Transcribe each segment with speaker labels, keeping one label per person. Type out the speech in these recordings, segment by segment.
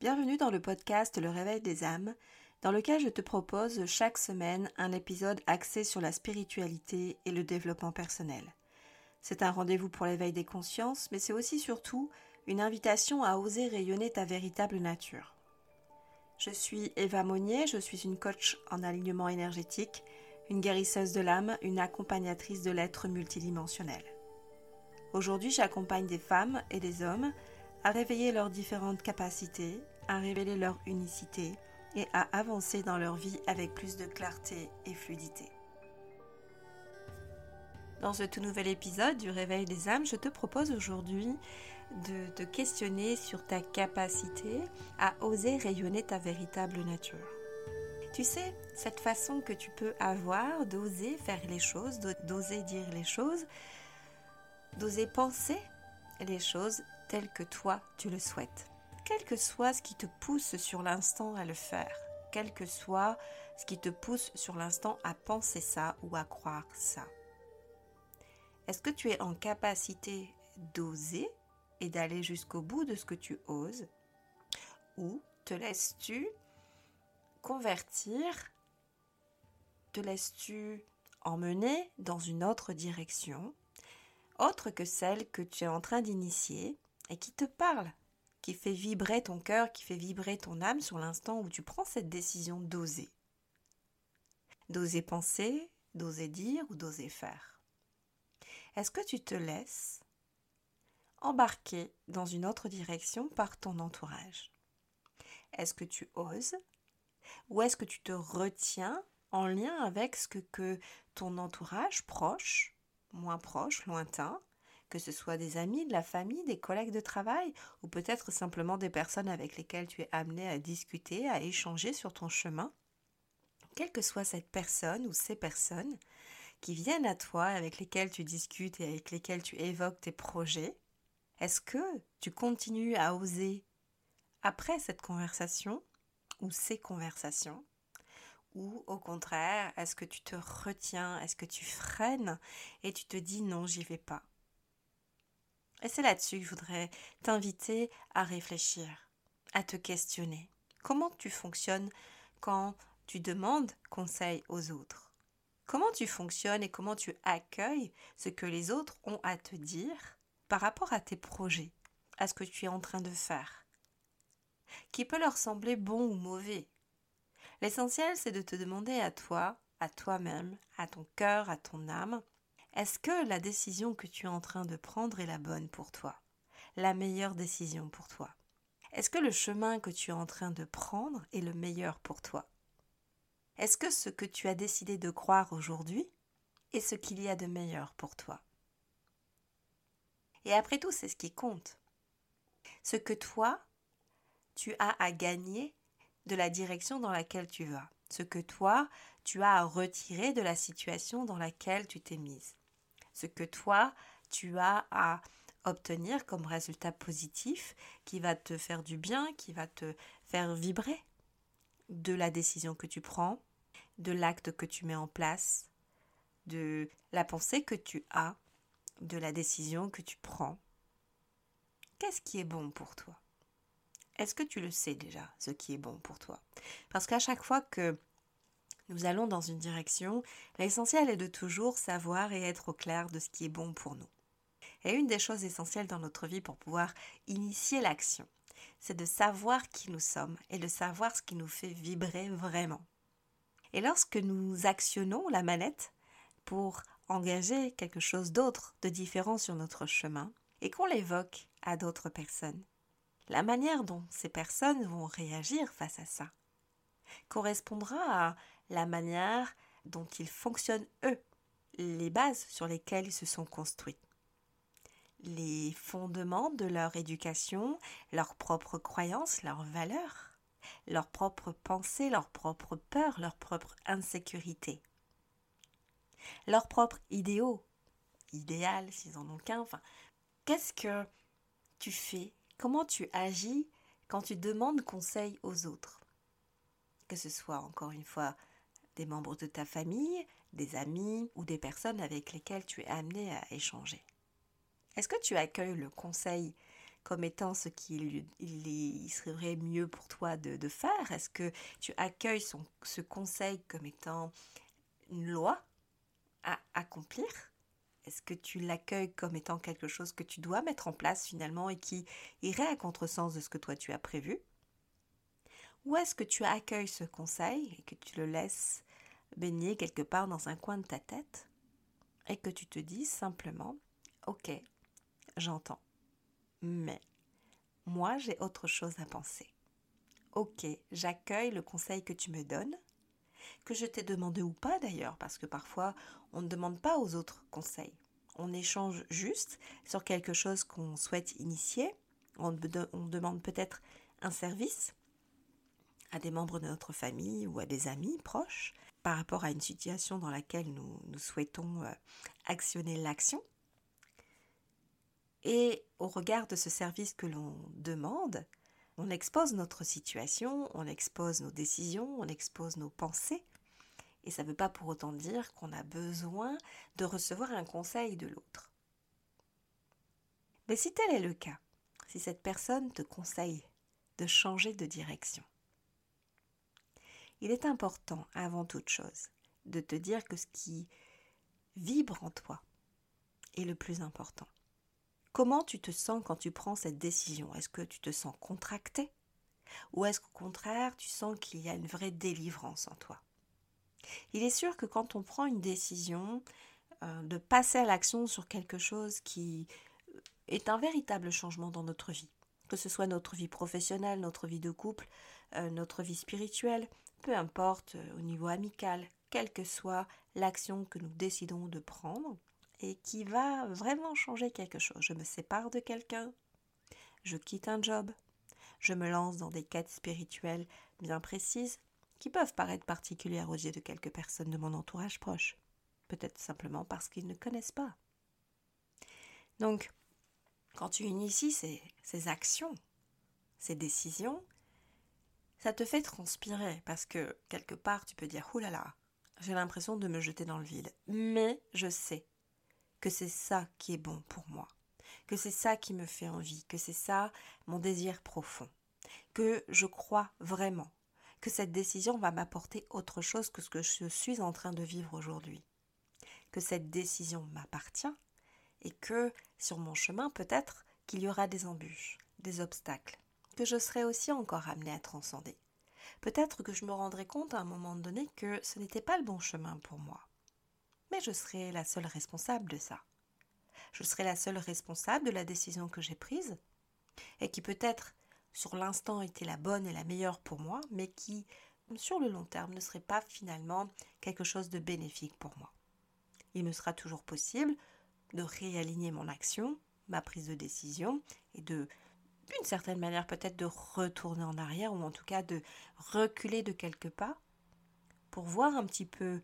Speaker 1: Bienvenue dans le podcast Le Réveil des âmes, dans lequel je te propose chaque semaine un épisode axé sur la spiritualité et le développement personnel. C'est un rendez-vous pour l'éveil des consciences, mais c'est aussi surtout une invitation à oser rayonner ta véritable nature. Je suis Eva Monnier, je suis une coach en alignement énergétique, une guérisseuse de l'âme, une accompagnatrice de l'être multidimensionnel. Aujourd'hui, j'accompagne des femmes et des hommes à réveiller leurs différentes capacités, à révéler leur unicité et à avancer dans leur vie avec plus de clarté et fluidité. Dans ce tout nouvel épisode du Réveil des âmes, je te propose aujourd'hui de te questionner sur ta capacité à oser rayonner ta véritable nature. Tu sais, cette façon que tu peux avoir d'oser faire les choses, d'oser dire les choses, d'oser penser les choses telles que toi tu le souhaites. Quel que soit ce qui te pousse sur l'instant à le faire, quel que soit ce qui te pousse sur l'instant à penser ça ou à croire ça. Est-ce que tu es en capacité d'oser et d'aller jusqu'au bout de ce que tu oses Ou te laisses-tu convertir Te laisses-tu emmener dans une autre direction, autre que celle que tu es en train d'initier et qui te parle, qui fait vibrer ton cœur, qui fait vibrer ton âme sur l'instant où tu prends cette décision d'oser D'oser penser, d'oser dire ou d'oser faire. Est-ce que tu te laisses embarquer dans une autre direction par ton entourage? Est-ce que tu oses ou est-ce que tu te retiens en lien avec ce que, que ton entourage proche, moins proche, lointain, que ce soit des amis, de la famille, des collègues de travail, ou peut-être simplement des personnes avec lesquelles tu es amené à discuter, à échanger sur ton chemin, quelle que soit cette personne ou ces personnes qui viennent à toi, avec lesquelles tu discutes et avec lesquelles tu évoques tes projets, est-ce que tu continues à oser après cette conversation ou ces conversations? Ou au contraire, est-ce que tu te retiens, est-ce que tu freines et tu te dis non, j'y vais pas? Et c'est là-dessus que je voudrais t'inviter à réfléchir, à te questionner. Comment tu fonctionnes quand tu demandes conseil aux autres? Comment tu fonctionnes et comment tu accueilles ce que les autres ont à te dire par rapport à tes projets, à ce que tu es en train de faire, qui peut leur sembler bon ou mauvais. L'essentiel, c'est de te demander à toi, à toi-même, à ton cœur, à ton âme, est-ce que la décision que tu es en train de prendre est la bonne pour toi, la meilleure décision pour toi? Est-ce que le chemin que tu es en train de prendre est le meilleur pour toi? Est-ce que ce que tu as décidé de croire aujourd'hui est ce qu'il y a de meilleur pour toi? Et après tout, c'est ce qui compte. Ce que toi, tu as à gagner de la direction dans laquelle tu vas. Ce que toi, tu as à retirer de la situation dans laquelle tu t'es mise. Ce que toi, tu as à obtenir comme résultat positif qui va te faire du bien, qui va te faire vibrer de la décision que tu prends, de l'acte que tu mets en place, de la pensée que tu as de la décision que tu prends, qu'est-ce qui est bon pour toi? Est-ce que tu le sais déjà, ce qui est bon pour toi? Parce qu'à chaque fois que nous allons dans une direction, l'essentiel est de toujours savoir et être au clair de ce qui est bon pour nous. Et une des choses essentielles dans notre vie pour pouvoir initier l'action, c'est de savoir qui nous sommes et de savoir ce qui nous fait vibrer vraiment. Et lorsque nous actionnons la manette pour engager quelque chose d'autre, de différent sur notre chemin, et qu'on l'évoque à d'autres personnes. La manière dont ces personnes vont réagir face à ça correspondra à la manière dont ils fonctionnent eux, les bases sur lesquelles ils se sont construits, les fondements de leur éducation, leurs propres croyances, leurs valeurs, leurs propres pensées, leurs propres peurs, leurs propres insécurités. Leurs propres idéaux, idéal s'ils en ont qu'un. Qu'est-ce que tu fais? Comment tu agis quand tu demandes conseil aux autres? Que ce soit encore une fois des membres de ta famille, des amis ou des personnes avec lesquelles tu es amené à échanger. Est-ce que tu accueilles le conseil comme étant ce qu'il il, serait mieux pour toi de, faire? Est-ce que tu accueilles ce conseil comme étant une loi à accomplir? Est-ce que tu l'accueilles comme étant quelque chose que tu dois mettre en place finalement et qui irait à contresens de ce que toi tu as prévu? Ou est-ce que tu accueilles ce conseil et que tu le laisses baigner quelque part dans un coin de ta tête et que tu te dis simplement, ok, j'entends, mais moi j'ai autre chose à penser. Ok, j'accueille le conseil que tu me donnes, que je t'ai demandé ou pas d'ailleurs, parce que parfois on ne demande pas aux autres conseils. On échange juste sur quelque chose qu'on souhaite initier. On, on demande peut-être un service à des membres de notre famille ou à des amis proches par rapport à une situation dans laquelle nous, souhaitons euh, actionner l'action. Et au regard de ce service que l'on demande, on expose notre situation, on expose nos décisions, on expose nos pensées. Et ça ne veut pas pour autant dire qu'on a besoin de recevoir un conseil de l'autre. Mais si tel est le cas, si cette personne te conseille de changer de direction, il est important, avant toute chose, de te dire que ce qui vibre en toi est le plus important. Comment tu te sens quand tu prends cette décision? Est-ce que tu te sens contracté? Ou est-ce qu'au contraire, tu sens qu'il y a une vraie délivrance en toi? Il est sûr que quand on prend une décision euh, de passer à l'action sur quelque chose qui est un véritable changement dans notre vie, que ce soit notre vie professionnelle, notre vie de couple, euh, notre vie spirituelle, peu importe euh, au niveau amical, quelle que soit l'action que nous décidons de prendre et qui va vraiment changer quelque chose. Je me sépare de quelqu'un, je quitte un job, je me lance dans des quêtes spirituelles bien précises qui peuvent paraître particulières aux yeux de quelques personnes de mon entourage proche, peut-être simplement parce qu'ils ne connaissent pas. Donc, quand tu inities ces, ces actions, ces décisions, ça te fait transpirer parce que quelque part tu peux dire oulala, là, j'ai l'impression de me jeter dans le vide. Mais je sais que c'est ça qui est bon pour moi, que c'est ça qui me fait envie, que c'est ça mon désir profond, que je crois vraiment que cette décision va m'apporter autre chose que ce que je suis en train de vivre aujourd'hui, que cette décision m'appartient et que sur mon chemin peut-être qu'il y aura des embûches, des obstacles, que je serai aussi encore amenée à transcender. Peut-être que je me rendrai compte à un moment donné que ce n'était pas le bon chemin pour moi. Mais je serai la seule responsable de ça. Je serai la seule responsable de la décision que j'ai prise et qui peut-être sur l'instant était la bonne et la meilleure pour moi, mais qui sur le long terme ne serait pas finalement quelque chose de bénéfique pour moi. Il me sera toujours possible de réaligner mon action, ma prise de décision et de d'une certaine manière peut-être de retourner en arrière ou en tout cas de reculer de quelques pas pour voir un petit peu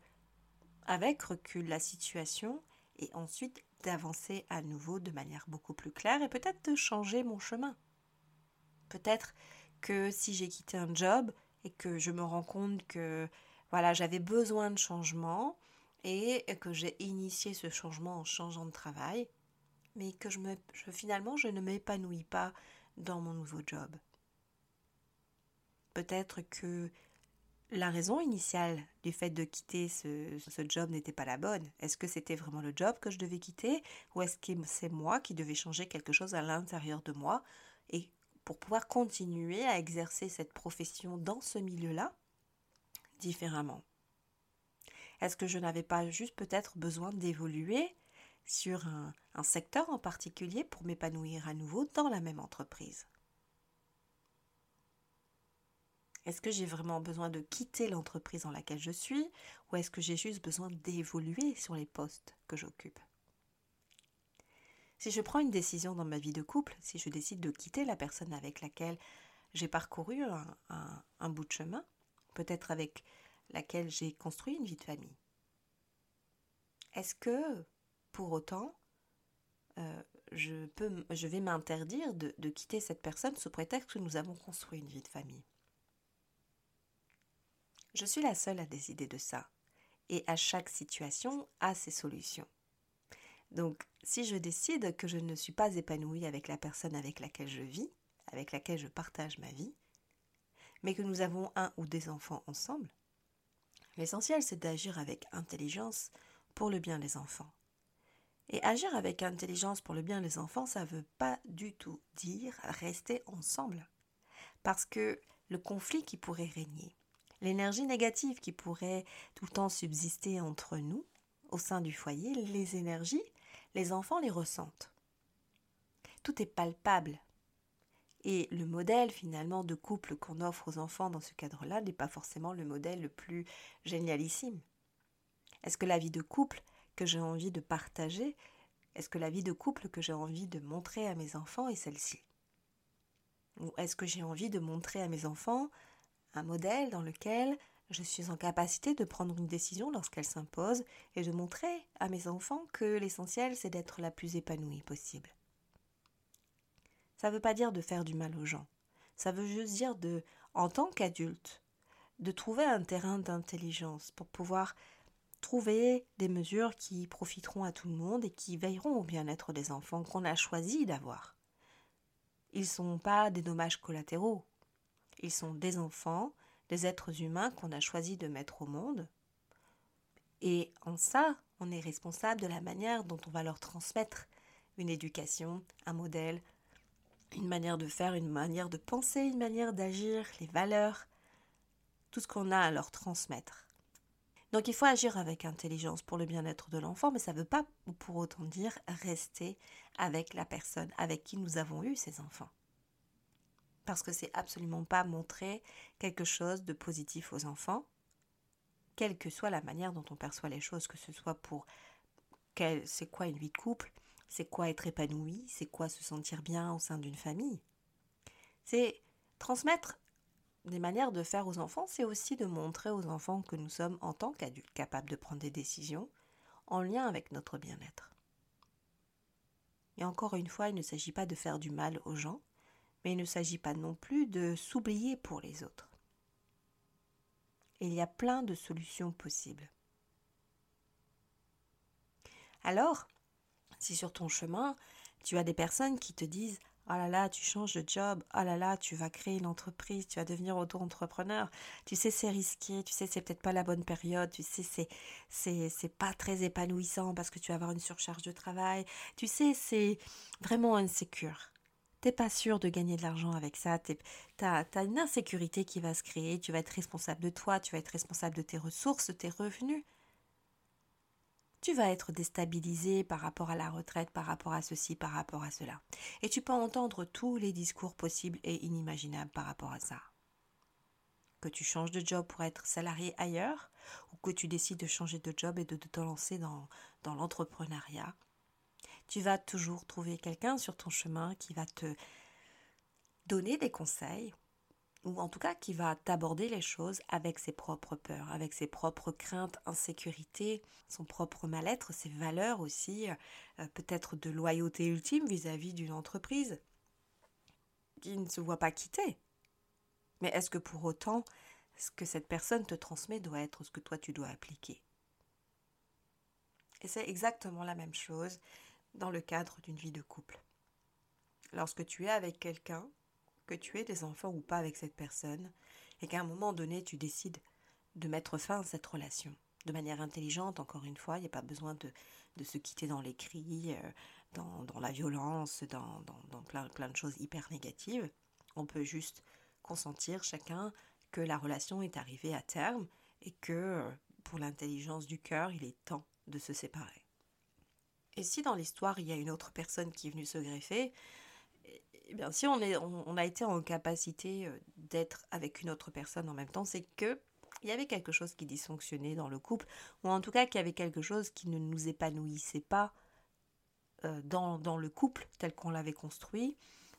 Speaker 1: avec recul la situation et ensuite d'avancer à nouveau de manière beaucoup plus claire et peut-être de changer mon chemin. Peut-être que si j'ai quitté un job et que je me rends compte que voilà, j'avais besoin de changement et que j'ai initié ce changement en changeant de travail, mais que je me, finalement je ne m'épanouis pas dans mon nouveau job. Peut-être que la raison initiale du fait de quitter ce, job n'était pas la bonne. Est-ce que c'était vraiment le job que je devais quitter ou est-ce que c'est moi qui devais changer quelque chose à l'intérieur de moi et pour pouvoir continuer à exercer cette profession dans ce milieu-là différemment? Est-ce que je n'avais pas juste peut-être besoin d'évoluer sur un, secteur en particulier pour m'épanouir à nouveau dans la même entreprise. Est-ce que j'ai vraiment besoin de quitter l'entreprise dans laquelle je suis ou est-ce que j'ai juste besoin d'évoluer sur les postes que j'occupe? Si je prends une décision dans ma vie de couple, si je décide de quitter la personne avec laquelle j'ai parcouru un bout de chemin, peut-être avec laquelle j'ai construit une vie de famille, est-ce que pour autant, euh, je, vais m'interdire de, de quitter cette personne sous prétexte que nous avons construit une vie de famille. Je suis la seule à décider de ça, et à chaque situation a ses solutions. Donc, si je décide que je ne suis pas épanouie avec la personne avec laquelle je vis, avec laquelle je partage ma vie, mais que nous avons un ou des enfants ensemble, l'essentiel c'est d'agir avec intelligence pour le bien des enfants. Et agir avec intelligence pour le bien des enfants, ça ne veut pas du tout dire rester ensemble. Parce que le conflit qui pourrait régner, l'énergie négative qui pourrait tout le temps subsister entre nous, au sein du foyer, les énergies, les enfants les ressentent. Tout est palpable. Et le modèle finalement de couple qu'on offre aux enfants dans ce cadre-là n'est pas forcément le modèle le plus génialissime. Est-ce que la vie de couple que j'ai envie de partager, est-ce que la vie de couple que j'ai envie de montrer à mes enfants est celle-ci? Ou est-ce que j'ai envie de montrer à mes enfants un modèle dans lequel je suis en capacité de prendre une décision lorsqu'elle s'impose et de montrer à mes enfants que l'essentiel c'est d'être la plus épanouie possible? Ça ne veut pas dire de faire du mal aux gens. Ça veut juste dire de, en tant qu'adulte, de trouver un terrain d'intelligence pour pouvoir trouver des mesures qui profiteront à tout le monde et qui veilleront au bien-être des enfants qu'on a choisi d'avoir. Ils ne sont pas des dommages collatéraux. Ils sont des enfants, des êtres humains qu'on a choisi de mettre au monde. Et en ça, on est responsable de la manière dont on va leur transmettre une éducation, un modèle, une manière de faire, une manière de penser, une manière d'agir, les valeurs, tout ce qu'on a à leur transmettre. Donc il faut agir avec intelligence pour le bien-être de l'enfant, mais ça ne veut pas pour autant dire rester avec la personne avec qui nous avons eu ces enfants. Parce que c'est absolument pas montrer quelque chose de positif aux enfants, quelle que soit la manière dont on perçoit les choses, que ce soit pour c'est quoi une vie de couple, c'est quoi être épanoui, c'est quoi se sentir bien au sein d'une famille. C'est transmettre des manières de faire aux enfants, c'est aussi de montrer aux enfants que nous sommes en tant qu'adultes capables de prendre des décisions en lien avec notre bien-être. Et encore une fois, il ne s'agit pas de faire du mal aux gens, mais il ne s'agit pas non plus de s'oublier pour les autres. il y a plein de solutions possibles. Alors, si sur ton chemin, tu as des personnes qui te disent Oh là là, tu changes de job. Oh là là, tu vas créer une entreprise, tu vas devenir auto-entrepreneur. Tu sais, c'est risqué. Tu sais, c'est peut-être pas la bonne période. Tu sais, c'est, c'est, c'est pas très épanouissant parce que tu vas avoir une surcharge de travail. Tu sais, c'est vraiment insécure. T'es pas sûr de gagner de l'argent avec ça. Tu as, as une insécurité qui va se créer. Tu vas être responsable de toi. Tu vas être responsable de tes ressources, de tes revenus tu vas être déstabilisé par rapport à la retraite, par rapport à ceci, par rapport à cela. Et tu peux entendre tous les discours possibles et inimaginables par rapport à ça. Que tu changes de job pour être salarié ailleurs, ou que tu décides de changer de job et de te lancer dans, dans l'entrepreneuriat, tu vas toujours trouver quelqu'un sur ton chemin qui va te donner des conseils ou en tout cas qui va t'aborder les choses avec ses propres peurs, avec ses propres craintes, insécurité, son propre mal-être, ses valeurs aussi, euh, peut-être de loyauté ultime vis-à-vis d'une entreprise qui ne se voit pas quitter. Mais est-ce que pour autant, ce que cette personne te transmet doit être ce que toi tu dois appliquer? Et c'est exactement la même chose dans le cadre d'une vie de couple. Lorsque tu es avec quelqu'un, que tu aies des enfants ou pas avec cette personne, et qu'à un moment donné, tu décides de mettre fin à cette relation. De manière intelligente, encore une fois, il n'y a pas besoin de, se quitter dans les cris, euh, dans, la violence, dans, plein, plein de choses hyper négatives. On peut juste consentir chacun que la relation est arrivée à terme et que pour l'intelligence du cœur, il est temps de se séparer. Et si dans l'histoire il y a une autre personne qui est venue se greffer, eh bien, si on, a été en capacité euh, d'être avec une autre personne en même temps, c'est que il y avait quelque chose qui dysfonctionnait dans le couple, ou en tout cas qu'il y avait quelque chose qui ne nous épanouissait pas euh, dans, dans le couple tel qu'on l'avait construit.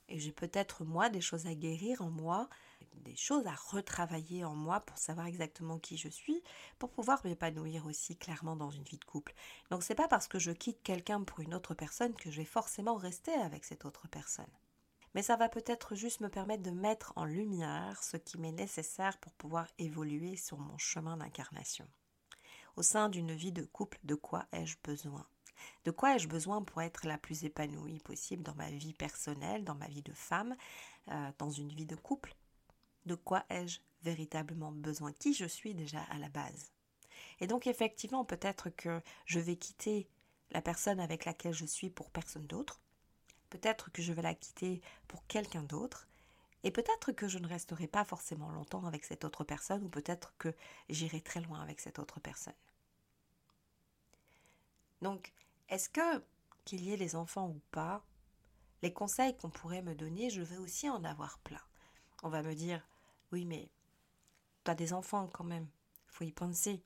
Speaker 1: Et j'ai peut-être moi des choses à guérir en moi, des choses à retravailler en moi pour savoir exactement qui je suis, pour pouvoir m'épanouir aussi clairement dans une vie de couple. Donc c'est pas parce que je quitte quelqu'un pour une autre personne que je vais forcément rester avec cette autre personne mais ça va peut-être juste me permettre de mettre en lumière ce qui m'est nécessaire pour pouvoir évoluer sur mon chemin d'incarnation. Au sein d'une vie de couple, de quoi ai-je besoin? De quoi ai-je besoin pour être la plus épanouie possible dans ma vie personnelle, dans ma vie de femme, euh, dans une vie de couple? De quoi ai-je véritablement besoin? Qui je suis déjà à la base? Et donc effectivement, peut-être que je vais quitter la personne avec laquelle je suis pour personne d'autre. Peut-être que je vais la quitter pour quelqu'un d'autre. Et peut-être que je ne resterai pas forcément longtemps avec cette autre personne, ou peut-être que j'irai très loin avec cette autre personne. Donc, est-ce que, qu'il y ait les enfants ou pas, les conseils qu'on pourrait me donner, je vais aussi en avoir plein. On va me dire, oui, mais tu as des enfants quand même, faut y penser.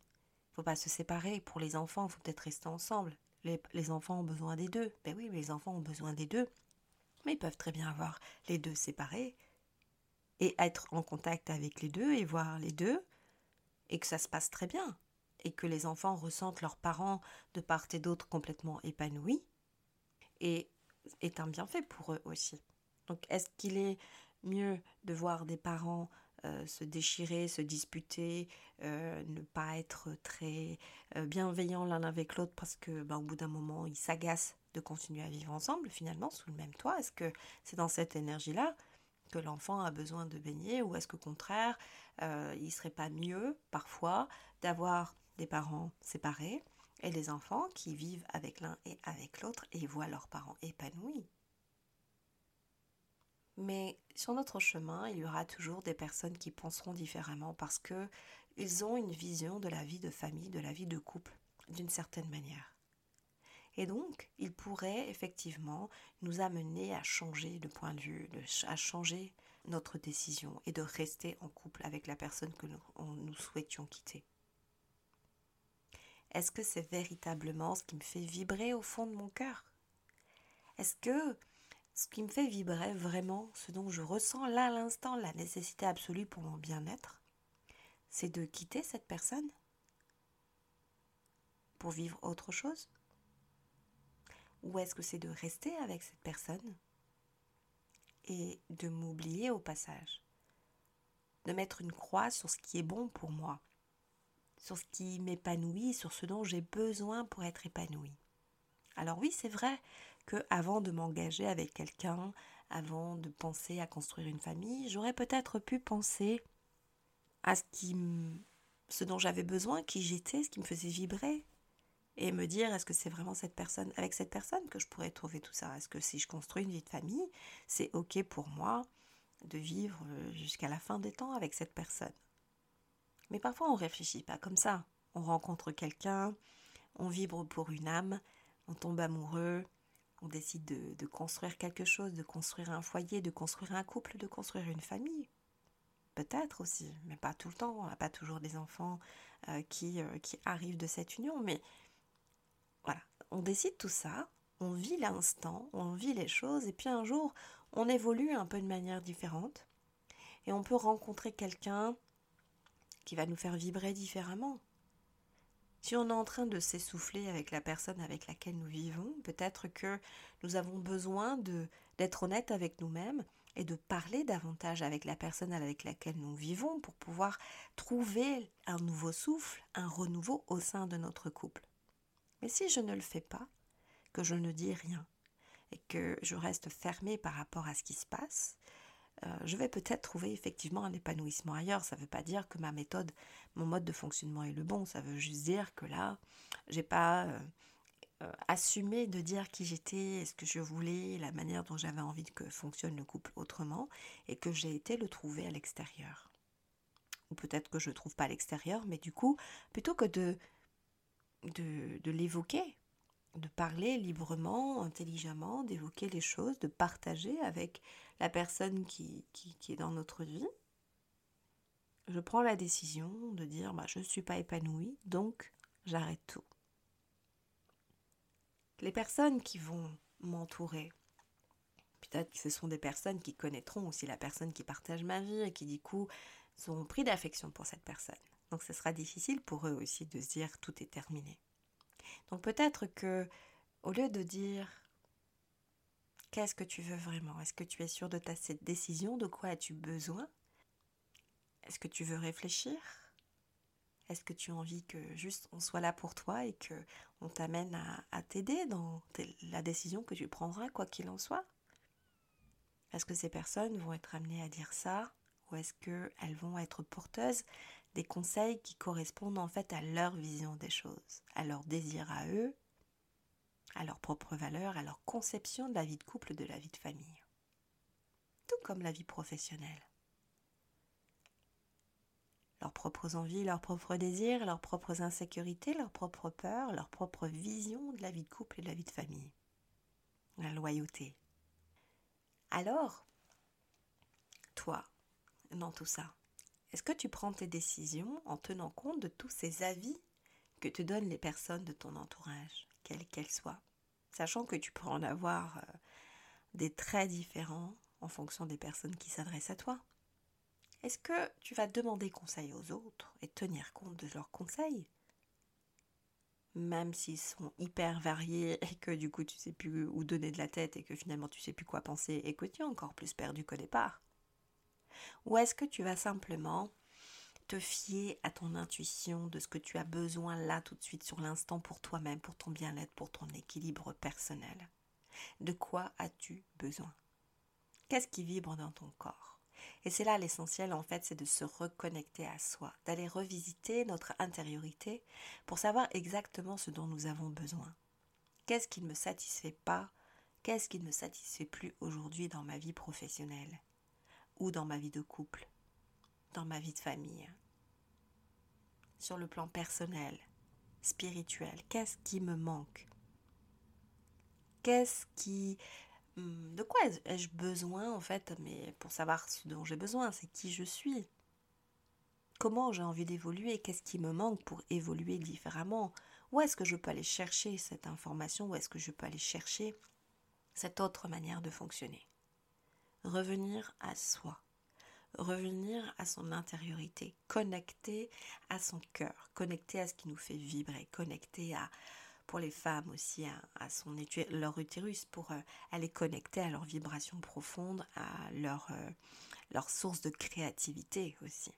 Speaker 1: Faut pas se séparer. Pour les enfants, faut peut-être rester ensemble. Les, enfants ont besoin des deux. Ben oui, les enfants ont besoin des deux. Mais ils peuvent très bien avoir les deux séparés et être en contact avec les deux et voir les deux et que ça se passe très bien et que les enfants ressentent leurs parents de part et d'autre complètement épanouis et est un bienfait pour eux aussi. Donc est-ce qu'il est mieux de voir des parents euh, se déchirer, se disputer, euh, ne pas être très euh, bienveillants l'un avec l'autre parce que ben, au bout d'un moment ils s'agacent de continuer à vivre ensemble finalement sous le même toit Est-ce que c'est dans cette énergie-là que l'enfant a besoin de baigner ou est-ce qu'au contraire il serait pas mieux parfois d'avoir des parents séparés et des enfants qui vivent avec l'un et avec l'autre et voient leurs parents épanouis? Mais sur notre chemin, il y aura toujours des personnes qui penseront différemment parce que ils ont une vision de la vie de famille, de la vie de couple, d'une certaine manière. Et donc, ils pourraient effectivement nous amener à changer de point de vue, à changer notre décision et de rester en couple avec la personne que nous souhaitions quitter. Est-ce que c'est véritablement ce qui me fait vibrer au fond de mon cœur? Est-ce que ce qui me fait vibrer vraiment, ce dont je ressens là à l'instant la nécessité absolue pour mon bien-être, c'est de quitter cette personne pour vivre autre chose? Ou est-ce que c'est de rester avec cette personne et de m'oublier au passage? De mettre une croix sur ce qui est bon pour moi sur ce qui m'épanouit, sur ce dont j'ai besoin pour être épanoui. Alors oui, c'est vrai que avant de m'engager avec quelqu'un, avant de penser à construire une famille, j'aurais peut-être pu penser à ce qui ce dont j'avais besoin, qui j'étais, ce qui me faisait vibrer et me dire est-ce que c'est vraiment cette personne avec cette personne que je pourrais trouver tout ça? Est-ce que si je construis une vie de famille, c'est OK pour moi de vivre jusqu'à la fin des temps avec cette personne? Mais parfois on réfléchit pas comme ça. On rencontre quelqu'un, on vibre pour une âme, on tombe amoureux, on décide de, construire quelque chose, de construire un foyer, de construire un couple, de construire une famille. Peut-être aussi, mais pas tout le temps. On n'a pas toujours des enfants euh, qui, euh, qui arrivent de cette union. Mais voilà, on décide tout ça, on vit l'instant, on vit les choses, et puis un jour, on évolue un peu de manière différente. Et on peut rencontrer quelqu'un qui va nous faire vibrer différemment. Si on est en train de s'essouffler avec la personne avec laquelle nous vivons, peut-être que nous avons besoin d'être honnête avec nous-mêmes et de parler davantage avec la personne avec laquelle nous vivons pour pouvoir trouver un nouveau souffle, un renouveau au sein de notre couple. Mais si je ne le fais pas, que je ne dis rien et que je reste fermée par rapport à ce qui se passe, euh, je vais peut-être trouver effectivement un épanouissement ailleurs. Ça ne veut pas dire que ma méthode, mon mode de fonctionnement est le bon. Ça veut juste dire que là, j'ai pas euh, euh, assumé de dire qui j'étais, ce que je voulais, la manière dont j'avais envie que fonctionne le couple autrement, et que j'ai été le trouver à l'extérieur. Ou peut-être que je ne trouve pas à l'extérieur, mais du coup, plutôt que de l'évoquer, de parler librement, intelligemment, d'évoquer les choses, de partager avec la personne qui, qui, est dans notre vie, je prends la décision de dire bah, je ne suis pas épanouie, donc j'arrête tout. Les personnes qui vont m'entourer, peut-être que ce sont des personnes qui connaîtront aussi la personne qui partage ma vie et qui du coup sont pris d'affection pour cette personne. Donc ce sera difficile pour eux aussi de se dire tout est terminé. Donc peut-être que au lieu de dire qu'est-ce que tu veux vraiment, est-ce que tu es sûr de ta décision, de quoi as-tu besoin? Est-ce que tu veux réfléchir? Est-ce que tu as envie que juste on soit là pour toi et que on t'amène à, à t'aider dans la décision que tu prendras, quoi qu'il en soit? Est-ce que ces personnes vont être amenées à dire ça? Ou est-ce qu'elles vont être porteuses? Des conseils qui correspondent en fait à leur vision des choses, à leur désir à eux, à leurs propres valeurs, à leur conception de la vie de couple, de la vie de famille. Tout comme la vie professionnelle. Leurs propres envies, leurs propres désirs, leurs propres insécurités, leurs propres peurs, leur propre vision de la vie de couple et de la vie de famille. La loyauté. Alors, toi, dans tout ça, est-ce que tu prends tes décisions en tenant compte de tous ces avis que te donnent les personnes de ton entourage, quelles qu'elles soient, sachant que tu peux en avoir euh, des traits différents en fonction des personnes qui s'adressent à toi. Est-ce que tu vas demander conseil aux autres et tenir compte de leurs conseils? Même s'ils sont hyper variés et que du coup tu sais plus où donner de la tête et que finalement tu sais plus quoi penser et que tu es encore plus perdu qu'au départ ou est-ce que tu vas simplement te fier à ton intuition de ce que tu as besoin là tout de suite sur l'instant pour toi-même, pour ton bien-être, pour ton équilibre personnel? De quoi as-tu besoin? Qu'est-ce qui vibre dans ton corps? Et c'est là l'essentiel en fait, c'est de se reconnecter à soi, d'aller revisiter notre intériorité pour savoir exactement ce dont nous avons besoin. Qu'est-ce qui ne me satisfait pas? Qu'est-ce qui ne me satisfait plus aujourd'hui dans ma vie professionnelle? Ou dans ma vie de couple, dans ma vie de famille, sur le plan personnel, spirituel, qu'est-ce qui me manque? Qu'est-ce qui... Hmm, de quoi ai-je besoin en fait Mais pour savoir ce dont j'ai besoin, c'est qui je suis. Comment j'ai envie d'évoluer Qu'est-ce qui me manque pour évoluer différemment? Où est-ce que je peux aller chercher cette information? Où est-ce que je peux aller chercher cette autre manière de fonctionner? Revenir à soi, revenir à son intériorité, connecter à son cœur, connecter à ce qui nous fait vibrer, connecter à, pour les femmes aussi, à, son, leur utérus, pour euh, aller connecter à leur vibration profonde, à leur, euh, leur source de créativité aussi,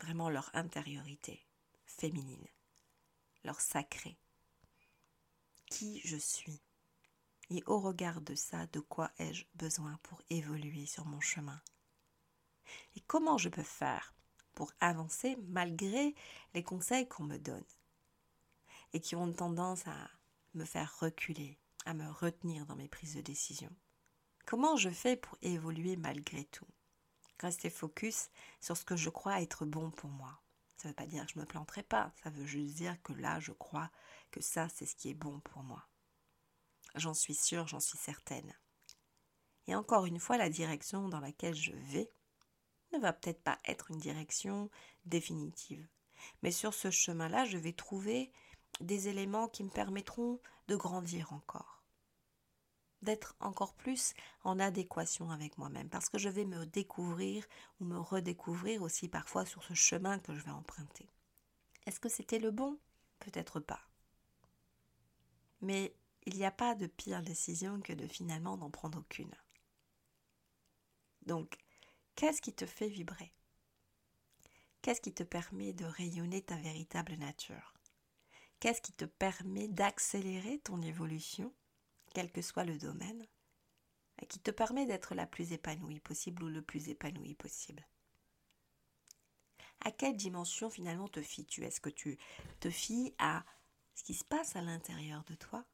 Speaker 1: vraiment leur intériorité féminine, leur sacré, qui je suis et au regard de ça, de quoi ai-je besoin pour évoluer sur mon chemin? Et comment je peux faire pour avancer malgré les conseils qu'on me donne? Et qui ont tendance à me faire reculer, à me retenir dans mes prises de décision? Comment je fais pour évoluer malgré tout? Rester focus sur ce que je crois être bon pour moi. Ça ne veut pas dire que je ne me planterai pas, ça veut juste dire que là, je crois que ça, c'est ce qui est bon pour moi. J'en suis sûre, j'en suis certaine. Et encore une fois, la direction dans laquelle je vais ne va peut-être pas être une direction définitive. Mais sur ce chemin-là, je vais trouver des éléments qui me permettront de grandir encore, d'être encore plus en adéquation avec moi-même, parce que je vais me découvrir ou me redécouvrir aussi parfois sur ce chemin que je vais emprunter. Est-ce que c'était le bon? Peut-être pas. Mais il n'y a pas de pire décision que de finalement n'en prendre aucune. Donc, qu'est-ce qui te fait vibrer? Qu'est-ce qui te permet de rayonner ta véritable nature? Qu'est-ce qui te permet d'accélérer ton évolution, quel que soit le domaine, et qui te permet d'être la plus épanouie possible ou le plus épanoui possible? À quelle dimension finalement te fies-tu? Est-ce que tu te fies à ce qui se passe à l'intérieur de toi?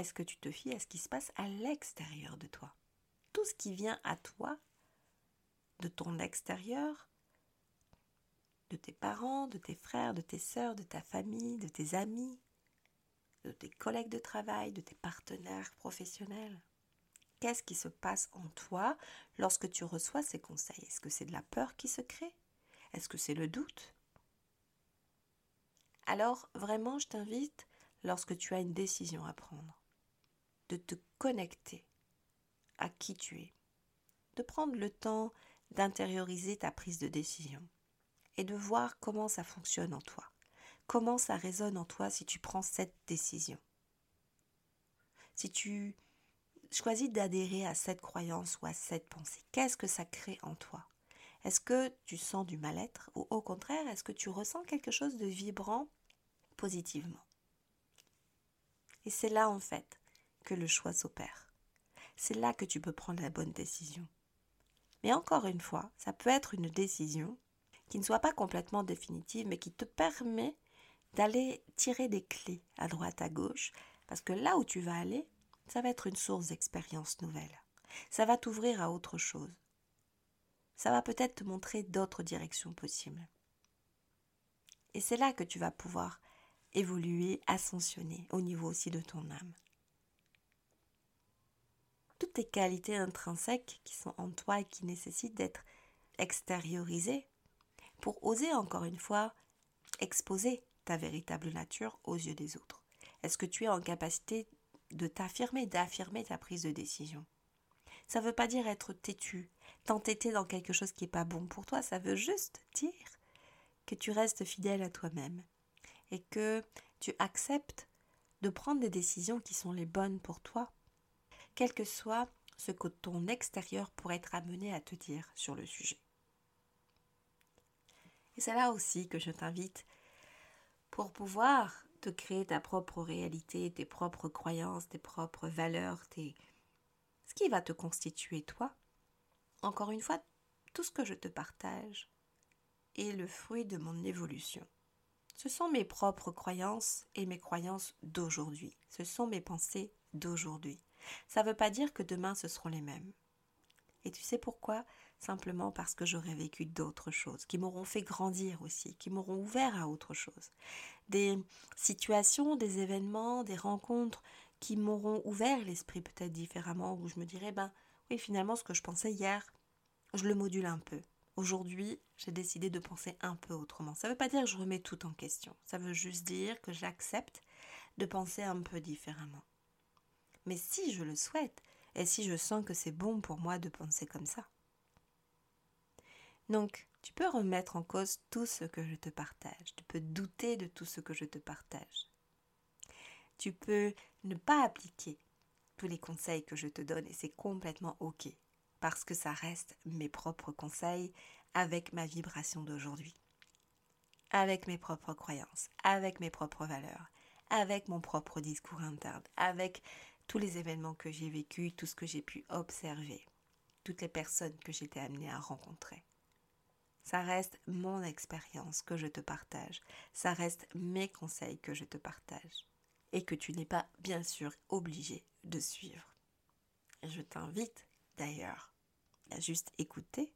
Speaker 1: Est-ce que tu te fies à ce qui se passe à l'extérieur de toi? Tout ce qui vient à toi, de ton extérieur, de tes parents, de tes frères, de tes sœurs, de ta famille, de tes amis, de tes collègues de travail, de tes partenaires professionnels. Qu'est-ce qui se passe en toi lorsque tu reçois ces conseils? Est-ce que c'est de la peur qui se crée? Est-ce que c'est le doute? Alors vraiment, je t'invite, lorsque tu as une décision à prendre, de te connecter à qui tu es, de prendre le temps d'intérioriser ta prise de décision et de voir comment ça fonctionne en toi, comment ça résonne en toi si tu prends cette décision. Si tu choisis d'adhérer à cette croyance ou à cette pensée, qu'est-ce que ça crée en toi? Est-ce que tu sens du mal-être ou au contraire, est-ce que tu ressens quelque chose de vibrant positivement? Et c'est là en fait que le choix s'opère. C'est là que tu peux prendre la bonne décision. Mais encore une fois, ça peut être une décision qui ne soit pas complètement définitive, mais qui te permet d'aller tirer des clés à droite, à gauche, parce que là où tu vas aller, ça va être une source d'expérience nouvelle. Ça va t'ouvrir à autre chose. Ça va peut-être te montrer d'autres directions possibles. Et c'est là que tu vas pouvoir évoluer, ascensionner au niveau aussi de ton âme. Toutes tes qualités intrinsèques qui sont en toi et qui nécessitent d'être extériorisées pour oser encore une fois exposer ta véritable nature aux yeux des autres. Est-ce que tu es en capacité de t'affirmer, d'affirmer ta prise de décision? Ça ne veut pas dire être têtu, t'entêter dans quelque chose qui n'est pas bon pour toi, ça veut juste dire que tu restes fidèle à toi-même et que tu acceptes de prendre des décisions qui sont les bonnes pour toi, quel que soit ce que ton extérieur pourrait être amené à te dire sur le sujet. Et c'est là aussi que je t'invite pour pouvoir te créer ta propre réalité, tes propres croyances, tes propres valeurs, tes... ce qui va te constituer toi. Encore une fois, tout ce que je te partage est le fruit de mon évolution. Ce sont mes propres croyances et mes croyances d'aujourd'hui. Ce sont mes pensées d'aujourd'hui. Ça ne veut pas dire que demain ce seront les mêmes. Et tu sais pourquoi? Simplement parce que j'aurais vécu d'autres choses, qui m'auront fait grandir aussi, qui m'auront ouvert à autre chose. Des situations, des événements, des rencontres qui m'auront ouvert l'esprit peut-être différemment, où je me dirais, ben oui, finalement, ce que je pensais hier, je le module un peu. Aujourd'hui, j'ai décidé de penser un peu autrement. Ça ne veut pas dire que je remets tout en question. Ça veut juste dire que j'accepte de penser un peu différemment. Mais si je le souhaite, et si je sens que c'est bon pour moi de penser comme ça, donc, tu peux remettre en cause tout ce que je te partage. Tu peux douter de tout ce que je te partage. Tu peux ne pas appliquer tous les conseils que je te donne et c'est complètement OK parce que ça reste mes propres conseils avec ma vibration d'aujourd'hui, avec mes propres croyances, avec mes propres valeurs, avec mon propre discours interne, avec tous les événements que j'ai vécus, tout ce que j'ai pu observer, toutes les personnes que j'étais amenée à rencontrer. Ça reste mon expérience que je te partage. Ça reste mes conseils que je te partage. Et que tu n'es pas, bien sûr, obligé de suivre. Je t'invite, d'ailleurs, à juste écouter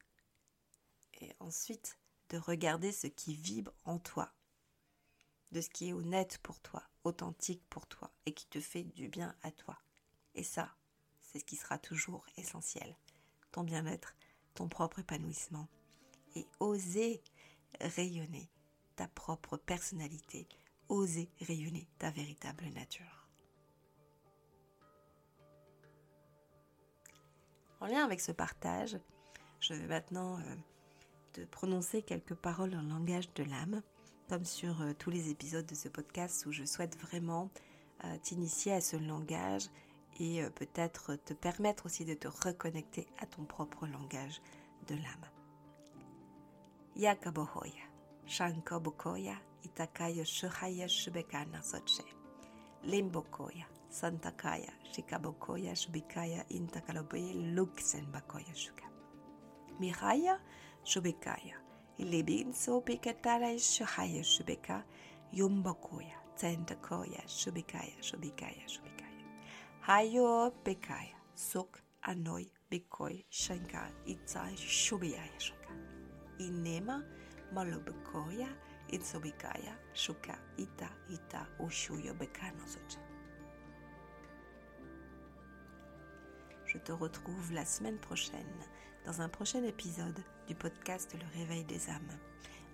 Speaker 1: et ensuite de regarder ce qui vibre en toi, de ce qui est honnête pour toi, authentique pour toi et qui te fait du bien à toi. Et ça, c'est ce qui sera toujours essentiel. Ton bien-être, ton propre épanouissement et oser rayonner ta propre personnalité, oser rayonner ta véritable nature. En lien avec ce partage, je vais maintenant euh, te prononcer quelques paroles en langage de l'âme, comme sur euh, tous les épisodes de ce podcast où je souhaite vraiment euh, t'initier à ce langage et peut-être te permettre aussi de te reconnecter à ton propre langage de l'âme. Yakabohoya, Shankabokoya, Itakaya Shuhaya Shubekana Soche, Limbokoya, Santakaya, Shikabokoya Shubikaya Intakalobe Luxembakoya Shuka. Mihaya Shubikaya, Ilibin so Pikatara Shuhaya Shubeka, Yumbakoya, Tentakoya Shubikaya Shubikaya Shubikaya. Hayo Bekaya, Suk Anoi Bikoi Shankar Itza Shubiyaya Shuka. inema malobekoya itsobikaya shuka ita ita ushuyo bekanozoche. Je te retrouve la semaine prochaine dans un prochain épisode du podcast Le Réveil des âmes.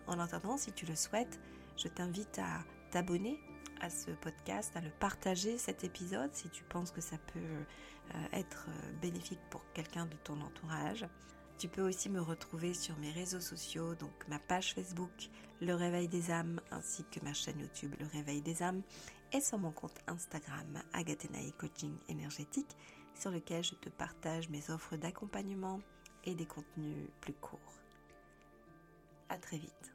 Speaker 1: En attendant, si tu le souhaites, je t'invite à t'abonner à ce podcast, à le partager cet épisode si tu penses que ça peut euh, être euh, bénéfique pour quelqu'un de ton entourage. Tu peux aussi me retrouver sur mes réseaux sociaux, donc ma page Facebook Le Réveil des âmes, ainsi que ma chaîne YouTube Le Réveil des âmes, et sur mon compte Instagram Agatenae Coaching Énergétique, sur lequel je te partage mes offres d'accompagnement et des contenus plus courts. À très vite.